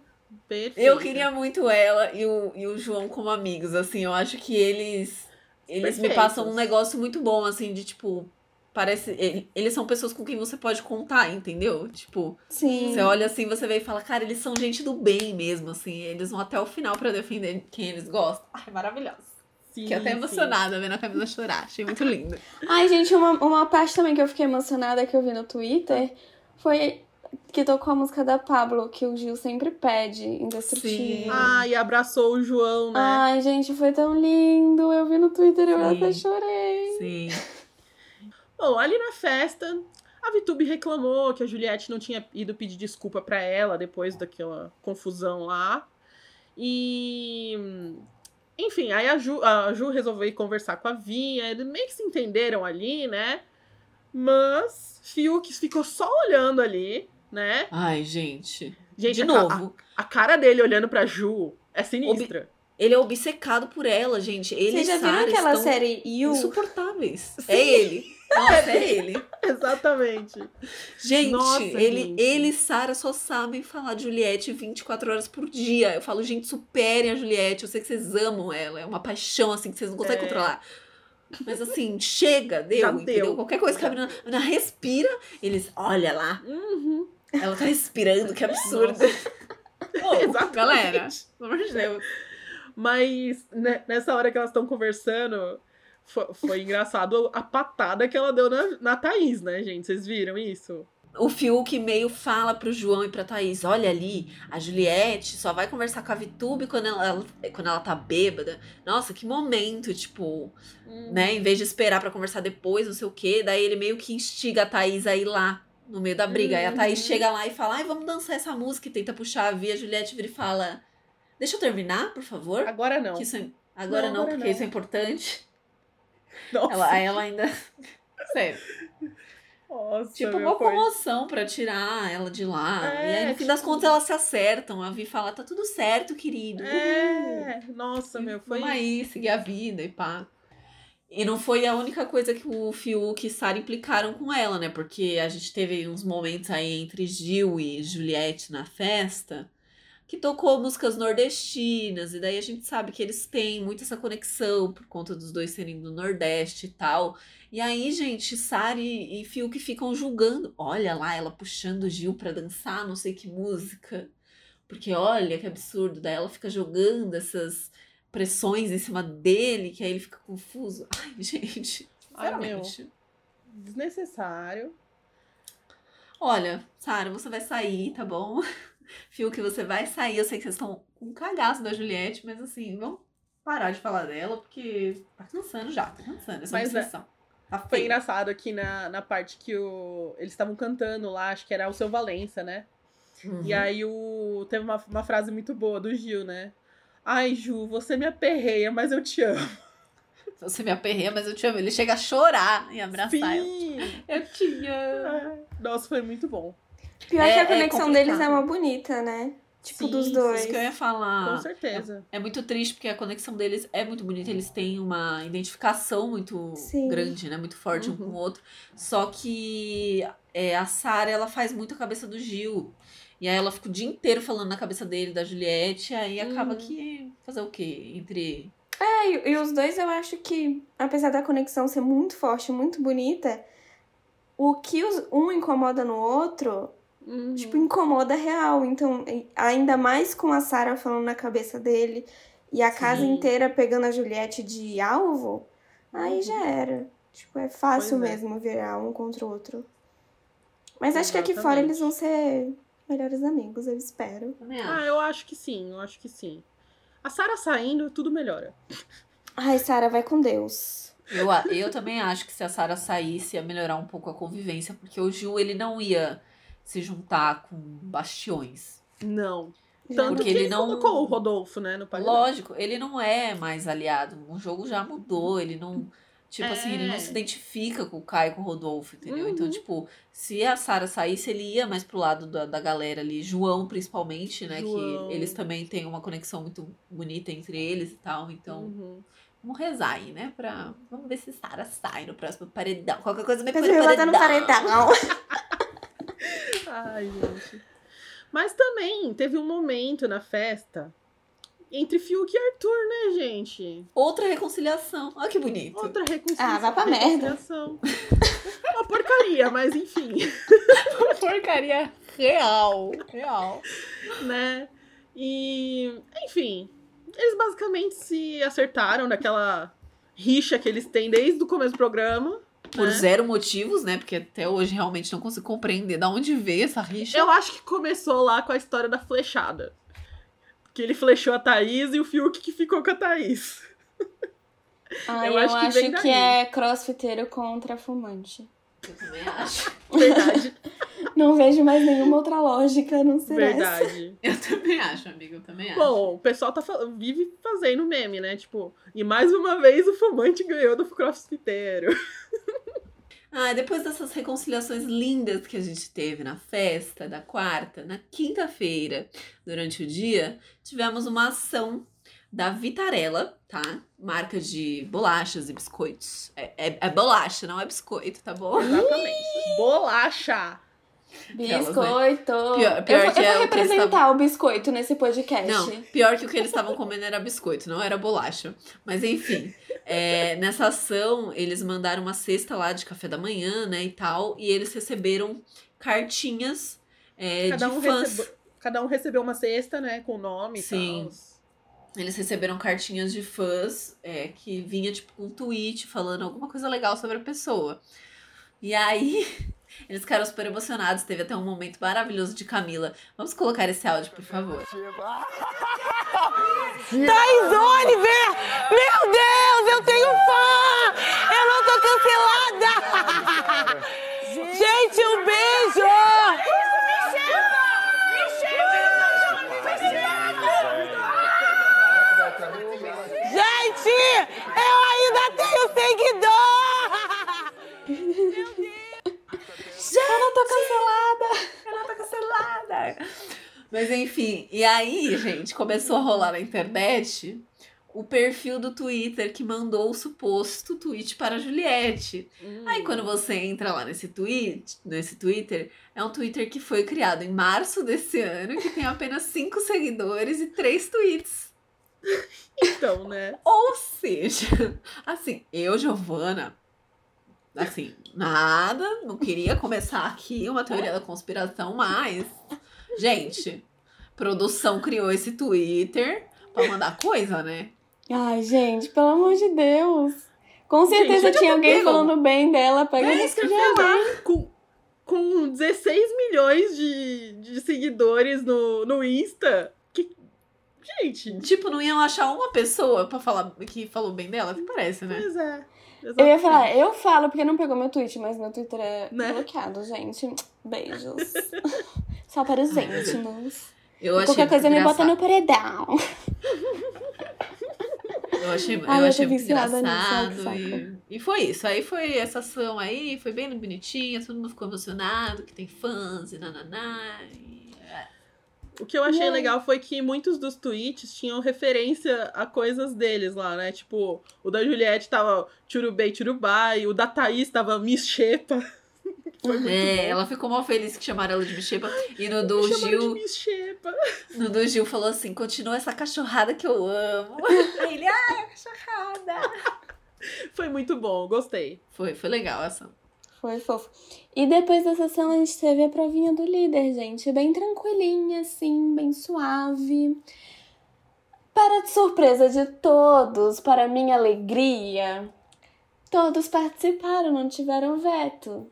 Speaker 1: Perfeita.
Speaker 2: Eu queria muito ela e o, e o João como amigos, assim, eu acho que eles eles me passam um negócio muito bom, assim, de tipo, parece, ele- eles são pessoas com quem você pode contar, entendeu? Tipo,
Speaker 3: Sim.
Speaker 2: você olha assim, você vê e fala, cara, eles são gente do bem mesmo, assim, eles vão até o final pra defender quem eles gostam. Ai, maravilhoso.
Speaker 1: Sim,
Speaker 2: Fiquei até
Speaker 1: sim.
Speaker 2: emocionada vendo a Camila chorar, achei muito lindo.
Speaker 3: Ai, gente, uma, uma parte também que eu fiquei emocionada que eu vi no Twitter foi que tocou a música da Pablo, que o Gil sempre pede, Indestrutível.
Speaker 2: Sim.
Speaker 1: Ah, e abraçou o João, né?
Speaker 3: Ai, gente, foi tão lindo. Eu vi no Twitter e eu
Speaker 2: Sim.
Speaker 3: até chorei.
Speaker 2: Sim.
Speaker 1: Bom, ali na festa, a Vitube reclamou que a Juliette não tinha ido pedir desculpa pra ela depois daquela confusão lá. E. Enfim, aí a Ju, a Ju resolveu ir conversar com a Vinha, eles meio que se entenderam ali, né? Mas Fiuk ficou só olhando ali, né?
Speaker 2: Ai, gente.
Speaker 1: Gente,
Speaker 2: de
Speaker 1: a
Speaker 2: novo.
Speaker 1: A, a cara dele olhando pra Ju é sinistra.
Speaker 2: Ele é obcecado por ela, gente. Ele
Speaker 3: Vocês já
Speaker 2: e
Speaker 3: viram aquela série You?
Speaker 2: insuportáveis. É ele. Nossa, é ele. [LAUGHS]
Speaker 1: Exatamente.
Speaker 2: Gente,
Speaker 1: Nossa,
Speaker 2: ele,
Speaker 1: gente.
Speaker 2: ele e Sarah só sabem falar de Juliette 24 horas por dia. Eu falo, gente, superem a Juliette. Eu sei que vocês amam ela. É uma paixão, assim, que vocês não conseguem
Speaker 1: É.
Speaker 2: controlar. Mas assim, chega, deu,
Speaker 1: Já
Speaker 2: entendeu?
Speaker 1: deu.
Speaker 2: Qualquer coisa que a menina, a menina respira, eles, olha lá,
Speaker 1: Uhum.
Speaker 2: ela tá respirando, que absurdo. Ô, [LAUGHS]
Speaker 1: Exatamente.
Speaker 2: galera, pelo amor de Deus.
Speaker 1: Mas né, nessa hora que elas estão conversando, foi, foi engraçado a patada que ela deu na, na Thaís, né, gente? Vocês viram isso?
Speaker 2: o Fiuk meio fala pro João e pra Thaís: olha ali, a Juliette só vai conversar com a Vitube quando ela, ela- quando ela tá bêbada. Nossa, que momento, tipo,
Speaker 1: Hum.
Speaker 2: né? Em vez de esperar pra conversar depois, não sei o quê. Daí ele meio que instiga a Thaís a ir lá no meio da briga. Aí a Thaís
Speaker 1: Uhum.
Speaker 2: chega lá e fala: ai, vamos dançar essa música e tenta puxar a via. A Juliette vira e fala: deixa eu terminar, por favor.
Speaker 1: Agora não.
Speaker 2: É- Agora
Speaker 1: Não,
Speaker 2: não,
Speaker 1: agora
Speaker 2: porque
Speaker 1: não.
Speaker 2: isso é importante.
Speaker 1: Nossa.
Speaker 2: Ela, aí ela ainda. [LAUGHS] Sério.
Speaker 1: Nossa,
Speaker 2: Tipo, uma comoção pra tirar ela de lá.
Speaker 1: É,
Speaker 2: e aí, no fim das
Speaker 1: tipo-
Speaker 2: contas, elas se acertam. A Vi fala, tá tudo certo, querido.
Speaker 1: É, nossa, meu, foi.
Speaker 2: Vamos aí, seguir a vida e pá. E não foi a única coisa que o Fiuk e Sara implicaram com ela, né? Porque a gente teve uns momentos aí entre Gil e Juliette na festa que tocou músicas nordestinas, e daí a gente sabe que eles têm muito essa conexão por conta dos dois serem do Nordeste e tal. E aí, gente, Sara e, Fiuk ficam julgando. Olha lá, ela puxando o Gil pra dançar, não sei que música. Porque olha que absurdo. Daí ela fica jogando essas pressões em cima dele, que aí ele fica confuso. Ai, [LAUGHS] gente,
Speaker 1: Ai, meu.
Speaker 2: sinceramente.
Speaker 1: Desnecessário.
Speaker 2: Olha, Sara, você vai sair, tá bom? [LAUGHS] Fiuk, você vai sair. Eu sei que vocês estão com um cagaço da Juliette, mas assim, vamos parar de falar dela, porque tá cansando já, tá cansando. Essa
Speaker 1: Mas é-
Speaker 2: obsessão. Tá
Speaker 1: Foi engraçado aqui na, na parte que o, eles estavam cantando lá, acho que era o seu Valença, né?
Speaker 2: Uhum.
Speaker 1: E aí o, teve uma, uma frase muito boa do Gil, né? Ai, Ju, você me aperreia, mas eu te amo. [LAUGHS]
Speaker 2: Você me aperreia, mas eu te amo. Ele chega a chorar e abraçar ela.
Speaker 1: Sim!
Speaker 2: Eu te amo.
Speaker 1: É. Nossa, foi muito bom.
Speaker 3: Pior
Speaker 2: É-
Speaker 3: que a
Speaker 2: é
Speaker 3: conexão
Speaker 2: complicado.
Speaker 3: deles é uma bonita, né? Tipo,
Speaker 1: Sim,
Speaker 3: dos
Speaker 1: sim,
Speaker 3: dois.
Speaker 2: Isso que eu ia falar.
Speaker 1: Com certeza.
Speaker 2: É muito triste porque a conexão deles é muito bonita, eles têm uma identificação muito
Speaker 3: Sim.
Speaker 2: grande, né? Muito forte um
Speaker 1: Uhum.
Speaker 2: com o outro. Só que é, a Sarah, ela faz muito a cabeça do Gil. E aí ela fica o dia inteiro falando na cabeça dele, da Juliette, aí acaba
Speaker 1: Uhum.
Speaker 2: que fazer o quê? Entre.
Speaker 3: É, e, e os dois eu acho que, apesar da conexão ser muito forte, muito bonita, o que os- um incomoda no outro,
Speaker 1: Uhum.
Speaker 3: tipo, incomoda real. Então, ainda mais com a Sarah falando na cabeça dele e a casa
Speaker 2: Sim.
Speaker 3: inteira pegando a Juliette de alvo, aí já era. Tipo, é fácil
Speaker 1: Pois é.
Speaker 3: mesmo virar um contra o outro. Mas acho que aqui fora
Speaker 1: Exatamente.
Speaker 3: eles vão ser melhores amigos, eu espero.
Speaker 1: Ah, eu acho que sim, eu acho que sim. A Sarah saindo, tudo melhora.
Speaker 3: Ai, Sarah, vai com Deus.
Speaker 2: Eu, eu também acho que se a Sarah saísse ia melhorar um pouco a convivência, porque o Gil ele não ia se juntar com bastiões.
Speaker 1: Não. Tanto
Speaker 2: Porque
Speaker 1: que
Speaker 2: ele
Speaker 1: ele
Speaker 2: não-
Speaker 1: colocou o Rodolfo, né, no paredão.
Speaker 2: Lógico, ele não é mais aliado. O jogo já mudou, ele não. Tipo
Speaker 1: É.
Speaker 2: assim, ele não se identifica com o Caio e com o Rodolfo, entendeu? Então,
Speaker 1: Uhum.
Speaker 2: tipo, se a Sara saísse, ele ia mais pro lado da, da galera ali. João, principalmente, né?
Speaker 1: João.
Speaker 2: Que eles também têm uma conexão muito bonita entre eles e tal. Então,
Speaker 1: Uhum.
Speaker 2: vamos rezar aí, né? Pra... Vamos ver se Sara sai no próximo paredão. Qualquer coisa me põe no
Speaker 3: vou botar no paredão. [LAUGHS]
Speaker 1: Ai, gente. Mas também teve um momento na festa entre Fiuk e Arthur, né, gente?
Speaker 2: Outra reconciliação. Olha que bonito.
Speaker 1: Outra reconciliação.
Speaker 3: Ah, vai pra merda.
Speaker 1: Uma porcaria, mas enfim, [LAUGHS]
Speaker 2: Porcaria real. Real.
Speaker 1: né? E, enfim, eles basicamente se acertaram naquela rixa que eles têm desde o começo do programa.
Speaker 2: Por
Speaker 1: né?
Speaker 2: zero motivos, né? Porque até hoje realmente não consigo compreender de onde veio essa rixa.
Speaker 1: Eu acho que começou lá com a história da flechada. Que ele flechou a Thaís e o Fiuk que ficou com a Thaís.
Speaker 3: Ai,
Speaker 1: Eu
Speaker 3: eu,
Speaker 1: acho que
Speaker 3: acho, que, é crossfiteiro contra fumante.
Speaker 2: Eu também acho.
Speaker 1: Verdade,
Speaker 3: Não vejo mais nenhuma outra lógica não ser essa.
Speaker 1: verdade. [LAUGHS]
Speaker 2: Eu também acho, amigo. Eu também acho.
Speaker 1: Bom, o pessoal tá vive fazendo meme, né? Tipo, e mais uma vez o fumante ganhou do crossfiteiro. [LAUGHS]
Speaker 2: Ah, depois dessas reconciliações lindas que a gente teve na festa da quarta, na quinta-feira, durante o dia, tivemos uma ação da Vitarella, tá? Marca de bolachas e biscoitos. É, é- é bolacha, não é biscoito, tá bom?
Speaker 1: Exatamente. Bolacha!
Speaker 3: Biscoito.
Speaker 2: Pior- pior
Speaker 3: eu vou,
Speaker 2: que
Speaker 3: eu
Speaker 2: é
Speaker 3: vou
Speaker 2: o que eles
Speaker 3: representar o biscoito nesse podcast.
Speaker 2: Não, pior que o que eles estavam comendo era biscoito, não era bolacha. Mas enfim, é, nessa ação, eles mandaram uma cesta lá de café da manhã, né, e tal, e eles receberam cartinhas é,
Speaker 1: Cada
Speaker 2: de
Speaker 1: um,
Speaker 2: fãs.
Speaker 1: recebeu, cada um recebeu uma cesta, né? Com nome
Speaker 2: Sim.
Speaker 1: e tal.
Speaker 2: Eles receberam cartinhas de fãs é, que vinha, tipo, um tweet falando alguma coisa legal sobre a pessoa. E aí, Eles ficaram super emocionados. Teve até um momento maravilhoso de Camila. Vamos colocar esse áudio, por favor.
Speaker 8: Thaís Oliver! Meu Deus, eu tenho fã! Eu não tô cancelada! [LAUGHS] Gente, um beijo! Gente, eu ainda tenho seguidor! Meu Deus!
Speaker 3: Eu não tô cancelada!
Speaker 2: Eu não tô cancelada! Mas enfim, e aí, gente, começou a rolar na internet o perfil do Twitter que mandou o suposto tweet para a Juliette.
Speaker 1: Hum.
Speaker 2: Aí quando você entra lá nesse tweet, nesse Twitter, é um Twitter que foi criado em março desse ano, que tem apenas cinco seguidores e três tweets.
Speaker 1: Então, né? [LAUGHS]
Speaker 2: Ou seja, assim, eu, Giovana, assim, nada, não queria começar aqui uma teoria da conspiração, mas, gente, produção criou esse Twitter pra mandar coisa, né?
Speaker 3: Ai, gente, pelo amor de Deus. Com certeza
Speaker 1: Gente,
Speaker 3: tinha alguém
Speaker 1: pego.
Speaker 3: falando bem dela, pagando
Speaker 1: É
Speaker 3: isso
Speaker 1: que eu falar. Com, com 16 milhões de, de seguidores no, no Insta. Que, gente,
Speaker 2: Tipo, não iam achar uma pessoa pra falar que falou bem dela, que parece, né?
Speaker 1: pois é.
Speaker 3: Eu ia falar, eu falo porque não pegou meu tweet, mas meu Twitter é
Speaker 1: Né?
Speaker 3: bloqueado, gente. Beijos. [LAUGHS] Só para os íntimos.
Speaker 2: Eu achei
Speaker 3: Qualquer coisa me bota
Speaker 2: engraçado.
Speaker 3: no paredão.
Speaker 2: Eu achei, eu
Speaker 3: Ai, eu
Speaker 2: achei muito
Speaker 3: nisso,
Speaker 2: engraçado.
Speaker 3: que
Speaker 2: e, e foi isso. Aí foi essa ação aí, foi bem bonitinha, todo mundo ficou emocionado, que tem fãs e nananá. E... é.
Speaker 1: O que eu achei legal foi que muitos dos tweets tinham referência a coisas deles lá, né? Tipo, o da Juliette tava Churubei Churubai, o da Thaís tava Miss Shepa. Foi muito
Speaker 2: É,
Speaker 1: bom.
Speaker 2: ela ficou mal feliz que chamaram ela de bichepa. E no do
Speaker 1: de
Speaker 2: Gil, no do Gil falou assim: continua essa cachorrada que eu amo. Aí [LAUGHS] ele, ah, cachorrada.
Speaker 1: Foi muito bom, gostei.
Speaker 2: Foi, foi legal essa.
Speaker 3: Foi fofo. E depois da sessão a gente teve a provinha do líder, gente. Bem tranquilinha, assim, bem suave. Para surpresa de todos, para minha alegria, todos participaram, não tiveram veto.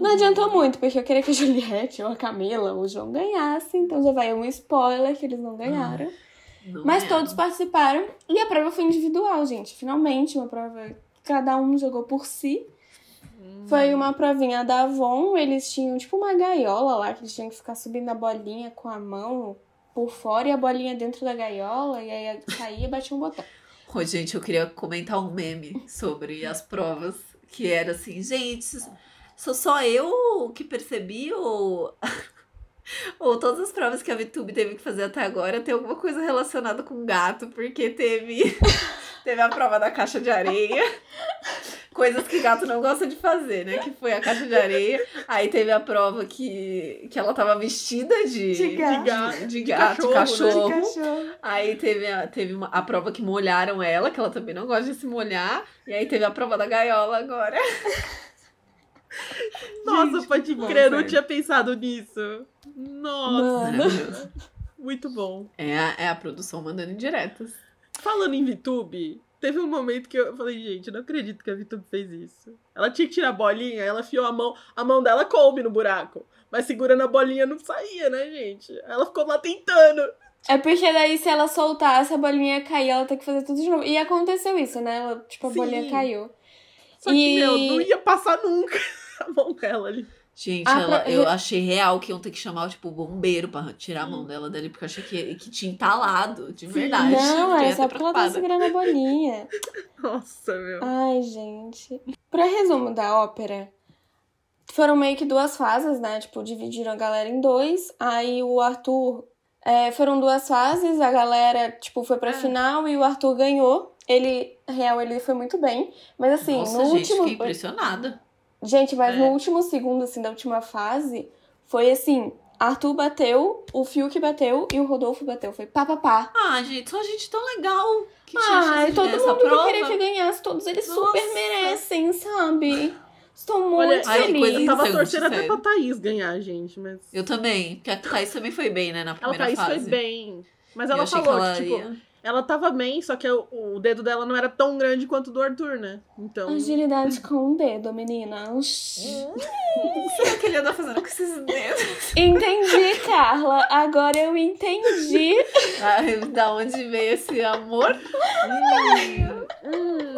Speaker 3: Não adiantou muito, porque eu queria que a [LAUGHS] Juliette ou a Camila ou o João ganhassem, então já vai um spoiler que eles não ganharam.
Speaker 2: Não
Speaker 3: Mas
Speaker 2: é?
Speaker 3: todos participaram. E a prova foi individual, gente. Finalmente, uma prova. Cada um jogou por si. Foi uma provinha da Avon. Eles tinham tipo uma gaiola lá, que eles tinham que ficar subindo a bolinha com a mão por fora e a bolinha dentro da gaiola. E aí caía e batia um botão. [LAUGHS]
Speaker 2: Ô, gente, eu queria comentar um meme sobre as provas, que era assim, gente, sou só eu que percebi ou. [LAUGHS] ou todas as provas que a VTube teve que fazer até agora tem alguma coisa relacionada com gato, porque teve. [LAUGHS] teve a prova da caixa de areia. Coisas que gato não gosta de fazer, né? Que foi a caixa de areia. Aí teve a prova que, que ela tava vestida de,
Speaker 3: De gato.
Speaker 2: de, gato, de gato,
Speaker 1: cachorro, né?
Speaker 2: cachorro.
Speaker 3: Cachorro.
Speaker 2: Aí teve, a, teve uma, a prova que molharam ela, que ela também não gosta de se molhar. E aí teve a prova da gaiola agora. [LAUGHS]
Speaker 1: Nossa,
Speaker 2: Gente,
Speaker 1: pode
Speaker 2: bom,
Speaker 1: crer, eu não tinha pensado nisso. Nossa,
Speaker 3: Mano. [LAUGHS]
Speaker 1: Muito bom.
Speaker 2: É a, é a produção mandando indiretas.
Speaker 1: Falando em VTube, teve um momento que eu falei, gente, eu não acredito que a VTube fez isso. Ela tinha que tirar a bolinha, ela afiou a mão, a mão dela coube no buraco. Mas segurando a bolinha não saía, né, gente? Ela ficou lá tentando.
Speaker 3: É porque daí, se ela soltasse, a bolinha cair, ela tem que fazer tudo de novo. E aconteceu isso, né? Ela, tipo, a
Speaker 1: Sim.
Speaker 3: bolinha caiu.
Speaker 1: Só que,
Speaker 3: E-
Speaker 1: meu, não ia passar nunca [LAUGHS] a mão dela ali.
Speaker 2: Gente,
Speaker 3: Ah,
Speaker 2: ela,
Speaker 3: pra-
Speaker 2: eu achei real que iam ter que chamar, tipo, o bombeiro pra tirar a mão dela dali, porque eu achei que, que tinha entalado, de verdade.
Speaker 3: Não, [LAUGHS] é só porque ela tá segurando a bolinha.
Speaker 1: Nossa, meu.
Speaker 3: Ai, gente. Pra resumo da ópera, foram meio que duas fases, né? Tipo, dividiram a galera em dois. Aí o Arthur. é, foram duas fases, a galera, tipo, foi pra final e o Arthur ganhou. Ele, real, ele foi muito bem. Mas assim,
Speaker 2: Nossa,
Speaker 3: no
Speaker 2: gente,
Speaker 3: último.
Speaker 2: fiquei impressionada.
Speaker 3: Gente, mas
Speaker 2: É.
Speaker 3: no último segundo, assim, da última fase, foi assim: Arthur bateu, o Fiuk bateu e o Rodolfo bateu. Foi pá, pá, pá.
Speaker 2: Ah, gente, só gente tão legal que tinha
Speaker 3: Ai,
Speaker 2: de
Speaker 3: todo mundo que
Speaker 2: prova.
Speaker 3: queria que ganhasse, todos eles
Speaker 2: Nossa.
Speaker 3: super merecem, sabe? Estou muito
Speaker 1: Olha,
Speaker 3: feliz.
Speaker 2: coisa
Speaker 1: eu tava torcendo até
Speaker 2: sério.
Speaker 1: pra Thaís ganhar, gente, mas.
Speaker 2: Eu também, porque a Thaís também foi bem, né, na
Speaker 1: Ela,
Speaker 2: primeira
Speaker 1: Thaís,
Speaker 2: fase.
Speaker 1: foi bem. Mas ela falou
Speaker 2: que ela
Speaker 1: que, tipo,
Speaker 2: ia...
Speaker 1: Ela tava bem, só que o, o dedo dela não era tão grande quanto o do Arthur, né? Então.
Speaker 3: Agilidade com um dedo, menina. [LAUGHS]
Speaker 2: Será que ele anda fazendo com esses dedos?
Speaker 3: Entendi, Carla. Agora eu entendi.
Speaker 2: Ai, da onde veio esse amor? Hum.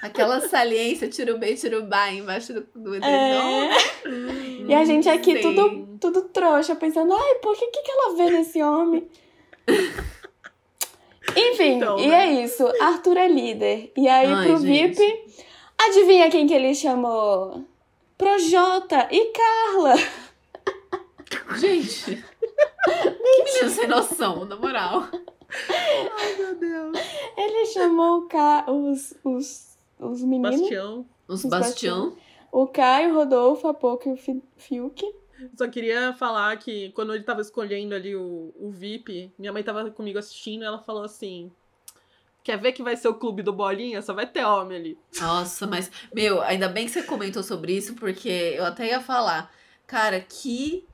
Speaker 2: Aquela saliência, tirubei, tirubá embaixo do, do edredom.
Speaker 3: É. E a gente aqui
Speaker 2: Sei.
Speaker 3: tudo, tudo trouxa, pensando, ai, por que que ela vê nesse homem? [LAUGHS] Enfim,
Speaker 1: Então,
Speaker 3: e
Speaker 1: né?
Speaker 3: é isso. Arthur é líder. E aí,
Speaker 2: Ai,
Speaker 3: pro
Speaker 2: gente.
Speaker 3: VIP, adivinha quem que ele chamou? Projota e Carla.
Speaker 2: Gente, que menino sem noção, na moral.
Speaker 1: Ai, meu Deus.
Speaker 3: Ele chamou o Ca... os, os, os meninos.
Speaker 1: Bastião.
Speaker 2: Os
Speaker 3: Os
Speaker 2: Bastião.
Speaker 3: O Caio, o Rodolfo, a Poca e o Fi- Fiuk.
Speaker 1: Só queria falar que quando ele tava escolhendo ali o, o VIP, minha mãe tava comigo assistindo e ela falou assim: Quer ver que vai ser o clube do Bolinha? Só vai ter homem ali.
Speaker 2: Nossa, mas, meu, ainda bem que você comentou sobre isso, porque eu até ia falar. Cara, que.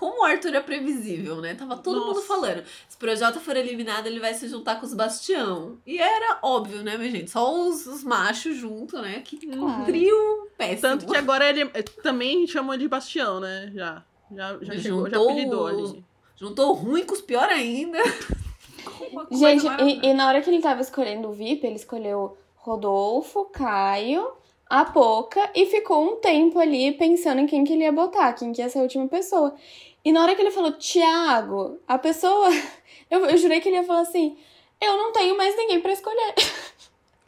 Speaker 2: Como o Arthur é previsível, né? Tava todo mundo
Speaker 1: Nossa.
Speaker 2: falando. Se o Projota for eliminado, ele vai se juntar com os Bastião. E era óbvio, né, minha gente? Só os, os machos junto, né? Que
Speaker 3: Claro.
Speaker 2: trio péssimo.
Speaker 1: Tanto que agora ele é- também chamou de Bastião, né? Já. Já, já chegou, já
Speaker 2: Juntou
Speaker 1: apelidou
Speaker 2: os-
Speaker 1: ali.
Speaker 2: Juntou ruim com os pior ainda. [LAUGHS]
Speaker 3: Gente, e, e na hora que ele tava escolhendo o VIP, ele escolheu Rodolfo, Caio, a Poca e ficou um tempo ali pensando em quem que ele ia botar, quem que ia ser a última pessoa. E na hora que ele falou Thiago, a pessoa. [LAUGHS] Eu, eu jurei que ele ia falar assim: Eu não tenho mais ninguém pra escolher.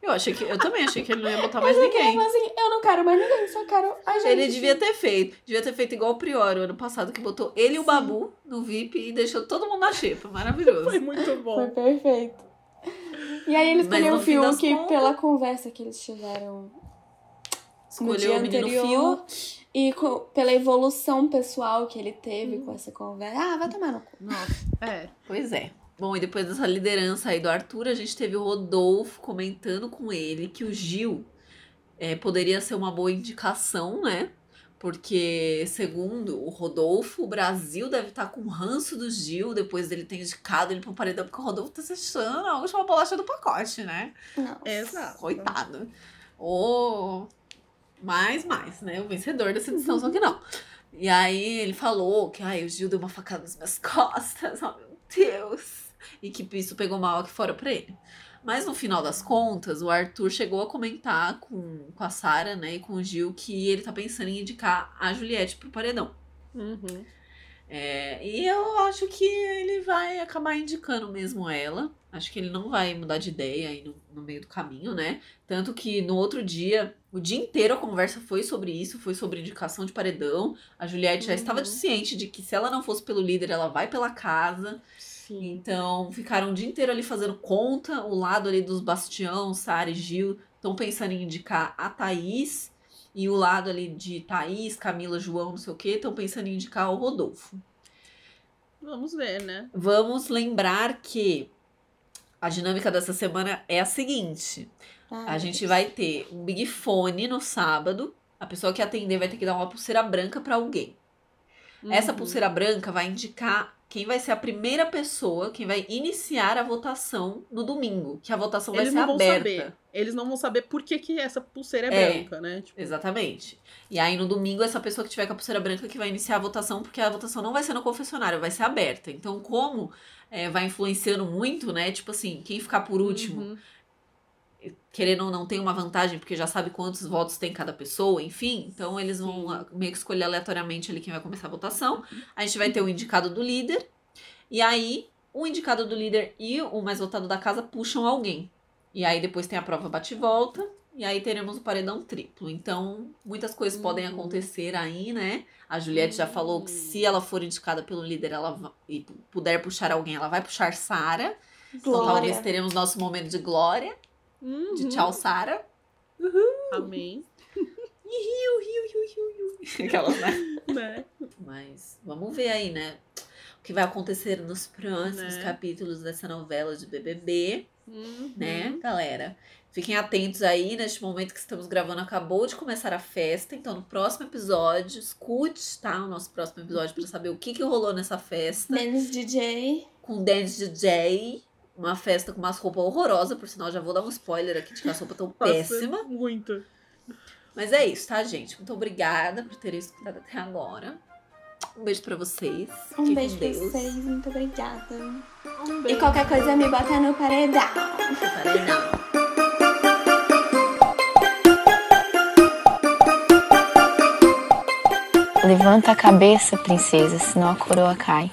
Speaker 2: Eu achei que. Eu também achei que ele não ia botar mais
Speaker 3: Ele
Speaker 2: ninguém.
Speaker 3: falou assim: Eu não quero mais ninguém, só quero a gente.
Speaker 2: Ele devia ter feito. Devia ter feito igual o Prior, o ano passado, que botou ele e o Babu no VIP e deixou todo mundo na xepa. Maravilhoso.
Speaker 1: Foi muito
Speaker 3: Foi
Speaker 1: bom.
Speaker 3: perfeito. E aí ele
Speaker 2: Mas
Speaker 3: escolheu o Fiuk
Speaker 2: contas-
Speaker 3: pela conversa que eles tiveram
Speaker 2: Escolheu
Speaker 3: dia
Speaker 2: o menino
Speaker 3: anterior.
Speaker 2: Fiuk.
Speaker 3: E co- pela evolução pessoal que ele teve com essa conversa. Ah, vai tomar no cu.
Speaker 1: Nossa. É.
Speaker 2: Pois é. Bom, e depois dessa liderança aí do Arthur, a gente teve o Rodolfo comentando com ele que o Gil é, poderia ser uma boa indicação, né? Porque, segundo o Rodolfo, o Brasil deve estar com ranço do Gil depois dele ter indicado ele pro paredão, porque o Rodolfo tá se achando a última bolacha do pacote, né?
Speaker 3: Não.
Speaker 1: Exato.
Speaker 2: Coitado. Ô, mais, mais, né? O vencedor dessa edição, só que não. E aí ele falou que ai, o Gil deu uma facada nas minhas [LAUGHS] costas, oh meu Deus. E que isso pegou mal aqui fora pra ele. Mas no final das contas, o Arthur chegou a comentar com, com a Sara, né, e com o Gil, que ele tá pensando em indicar a Juliette pro paredão.
Speaker 1: Uhum.
Speaker 2: É, e eu acho que ele vai acabar indicando mesmo ela. Acho que ele não vai mudar de ideia aí no, no meio do caminho, né? Tanto que no outro dia, o dia inteiro a conversa foi sobre isso, foi sobre indicação de paredão. A Juliette já estava
Speaker 1: Uhum.
Speaker 2: ciente de que se ela não fosse pelo líder, ela vai pela casa.
Speaker 1: Sim.
Speaker 2: Então ficaram o dia inteiro ali fazendo conta. O lado ali dos Bastião, Sara e Gil estão pensando em indicar a Thaís. E o lado ali de Thaís, Camila, João, não sei o quê, estão pensando em indicar o Rodolfo.
Speaker 1: Vamos ver, né?
Speaker 2: Vamos lembrar que a dinâmica dessa semana é a seguinte:
Speaker 3: Ai,
Speaker 2: a gente vai ter um Big Fone no sábado. A pessoa que atender vai ter que dar uma pulseira branca para alguém. Essa
Speaker 1: Uhum.
Speaker 2: pulseira branca vai indicar quem vai ser a primeira pessoa, quem vai iniciar a votação no domingo. Que a votação
Speaker 1: Eles
Speaker 2: vai ser
Speaker 1: não vão
Speaker 2: aberta.
Speaker 1: saber. Eles não vão saber por que, que essa pulseira é,
Speaker 2: É.
Speaker 1: branca, né? Tipo,
Speaker 2: Exatamente. E aí no domingo, essa pessoa que tiver com a pulseira branca que vai iniciar a votação, porque a votação não vai ser no confessionário, vai ser aberta. Então, como é, vai influenciando muito, né? Tipo assim, quem ficar por último,
Speaker 1: uhum.
Speaker 2: Querendo ou não, tem uma vantagem, porque já sabe quantos votos tem cada pessoa, enfim. Então, eles vão
Speaker 1: Sim.
Speaker 2: meio que escolher aleatoriamente ali quem vai começar a votação. A gente vai ter o indicado do líder. E aí, o indicado do líder e o mais votado da casa puxam alguém. E aí, depois tem a prova bate-volta. E aí teremos o paredão triplo. Então, muitas coisas podem
Speaker 1: Uhum.
Speaker 2: acontecer aí, né? A Juliette já falou que se ela for indicada pelo líder ela e pu- puder puxar alguém, ela vai puxar Sara. Então, talvez teremos nosso momento de glória.
Speaker 1: Uhum.
Speaker 2: De tchau, Sara.
Speaker 1: Amém. [LAUGHS]
Speaker 2: Aquelas, né?
Speaker 1: né?
Speaker 2: Mas vamos ver aí, né? O que vai acontecer nos próximos
Speaker 1: Né?
Speaker 2: capítulos dessa novela de BBB,
Speaker 1: Uhum.
Speaker 2: né, galera? Fiquem atentos aí, neste momento que estamos gravando, acabou de começar a festa. Então, no próximo episódio, escute, tá? O nosso próximo episódio para saber o que, que rolou nessa festa.
Speaker 3: Menos DJ.
Speaker 2: Com o Dance DJ. Uma festa com umas roupas horrorosas, por sinal, já vou dar um spoiler aqui de que as roupas tão
Speaker 1: Nossa,
Speaker 2: péssimas.
Speaker 1: Muito.
Speaker 2: Mas é isso, tá, gente? Muito obrigada por terem escutado até agora. Um beijo pra vocês.
Speaker 3: Um
Speaker 2: Fiquem
Speaker 3: beijo pra
Speaker 2: Deus.
Speaker 3: vocês, muito obrigada.
Speaker 1: Um
Speaker 3: E
Speaker 1: beijo.
Speaker 3: qualquer coisa me bota no paredão.
Speaker 2: Paredão.
Speaker 9: Levanta a cabeça, princesa, senão a coroa cai.